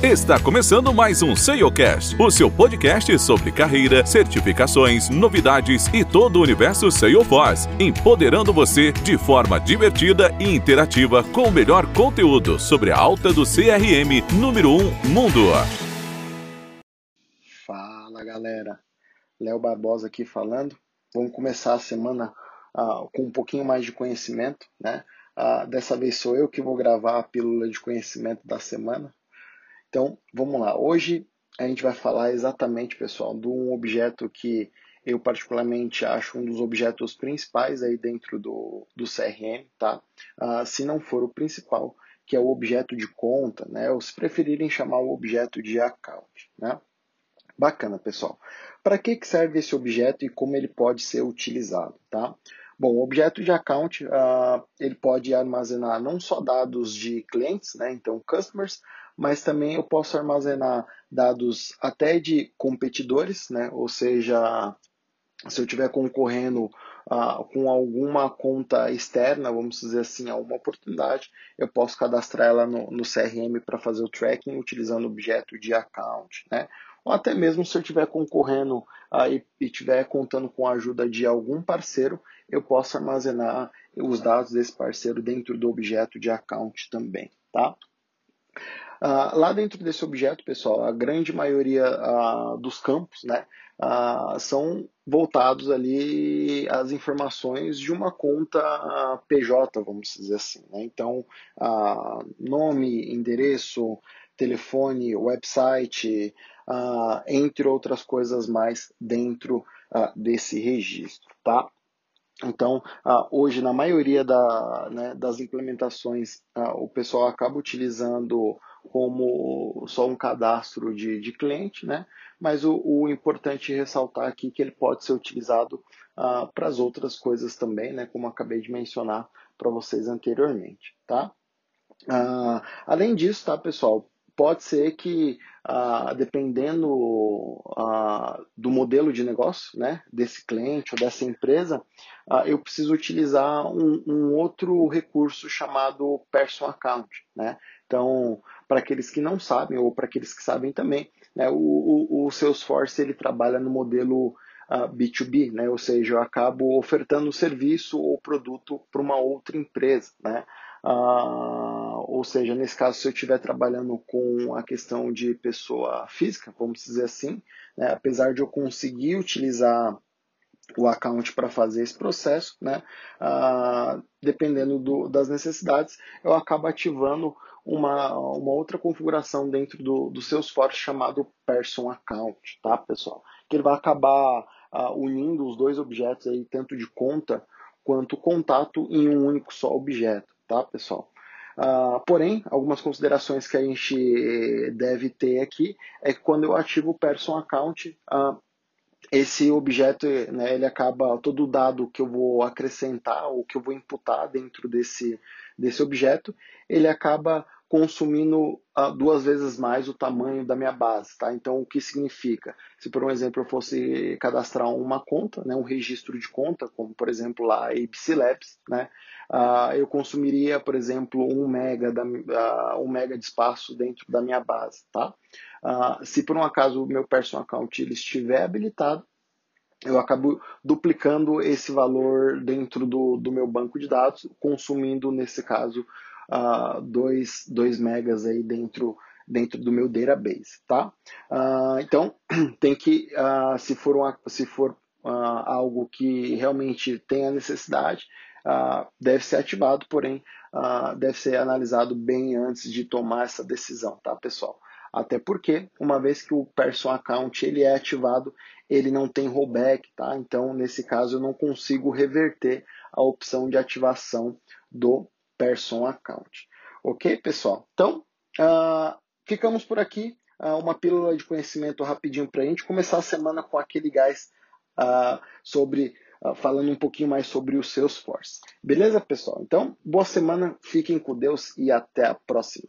Está começando mais um SEOcast, o seu podcast sobre carreira, certificações, novidades e todo o universo Salesforce, empoderando você de forma divertida e interativa com o melhor conteúdo sobre a alta do CRM número 1 mundo. Fala galera, Léo Barbosa aqui falando. Vamos começar a semana uh, com um pouquinho mais de conhecimento, né? Uh, dessa vez sou eu que vou gravar a pílula de conhecimento da semana. Então, vamos lá. Hoje a gente vai falar exatamente, pessoal, de um objeto que eu particularmente acho um dos objetos principais aí dentro do, do CRM, tá? Uh, se não for o principal, que é o objeto de conta, né? Ou se preferirem chamar o objeto de account, né? Bacana, pessoal. Para que, que serve esse objeto e como ele pode ser utilizado, tá? Bom, o objeto de account, uh, ele pode armazenar não só dados de clientes, né? Então, customers, mas também eu posso armazenar dados até de competidores, né? ou seja, se eu estiver concorrendo uh, com alguma conta externa, vamos dizer assim, a uma oportunidade, eu posso cadastrar ela no, no CRM para fazer o tracking utilizando o objeto de account. Né? Ou até mesmo se eu estiver concorrendo uh, e estiver contando com a ajuda de algum parceiro, eu posso armazenar os dados desse parceiro dentro do objeto de account também. Tá? Uh, lá dentro desse objeto, pessoal, a grande maioria uh, dos campos né, uh, são voltados ali às informações de uma conta PJ, vamos dizer assim. Né? Então, nome, endereço, telefone, website, entre outras coisas mais dentro desse registro. Tá? Então, hoje, na maioria da, né, das implementações, o pessoal acaba utilizando como só um cadastro de, de cliente, né? mas o, o importante é ressaltar aqui que ele pode ser utilizado ah, para as outras coisas também, né? como acabei de mencionar para vocês anteriormente. Tá? Ah, além disso, tá, pessoal, pode ser que, ah, dependendo do modelo de negócio né, desse cliente ou dessa empresa, eu preciso utilizar um, um, outro recurso chamado Person Account. Né? Então, para aqueles que não sabem ou para aqueles que sabem também, né, o, o, o Salesforce ele trabalha no modelo uh, ah, B2B, né, ou seja, eu acabo ofertando serviço ou produto para uma outra empresa. Né, uh, ou seja, nesse caso, se eu estiver trabalhando com a questão de pessoa física, vamos dizer assim, né, apesar de eu conseguir utilizar o account para fazer esse processo, né? Ah, dependendo do, das necessidades, eu acabo ativando uma, uma outra configuração dentro do, do Salesforce chamado Person Account, tá, pessoal? Que ele vai acabar ah, unindo os dois objetos aí, tanto de conta quanto contato, em um único só objeto, tá, pessoal? Uh, porém, algumas considerações que a gente deve ter aqui é que quando eu ativo o Person Account, uh, esse objeto, né, ele acaba, todo dado que eu vou acrescentar ou que eu vou imputar dentro desse, desse objeto, ele acaba consumindo uh, duas vezes mais o tamanho da minha base, tá? Então, o que significa? Se, por um exemplo, eu fosse cadastrar uma conta, né, um registro de conta, como, por exemplo, lá a ABC Labs, né, uh, eu consumiria, por exemplo, um mega, da, uh, um mega de espaço dentro da minha base, tá? se, por um acaso, o meu personal account ele estiver habilitado, eu acabo duplicando esse valor dentro do, do meu banco de dados, consumindo, nesse caso, 2 uh, megas aí dentro, dentro do meu database, tá? Uh, então, tem que, uh, se for, uma, se for algo que realmente tenha necessidade, deve ser ativado, porém, deve ser analisado bem antes de tomar essa decisão, tá, pessoal? Até porque, uma vez que o Person Account ele é ativado, ele não tem rollback, tá? Então, nesse caso, eu não consigo reverter a opção de ativação do Person Account. Ok, pessoal? Então, uh, ficamos por aqui. Uh, uma pílula de conhecimento rapidinho para a gente começar a semana com aquele gás uh, sobre falando um pouquinho mais sobre o Salesforce. Beleza, pessoal? Então, boa semana, fiquem com Deus e até a próxima.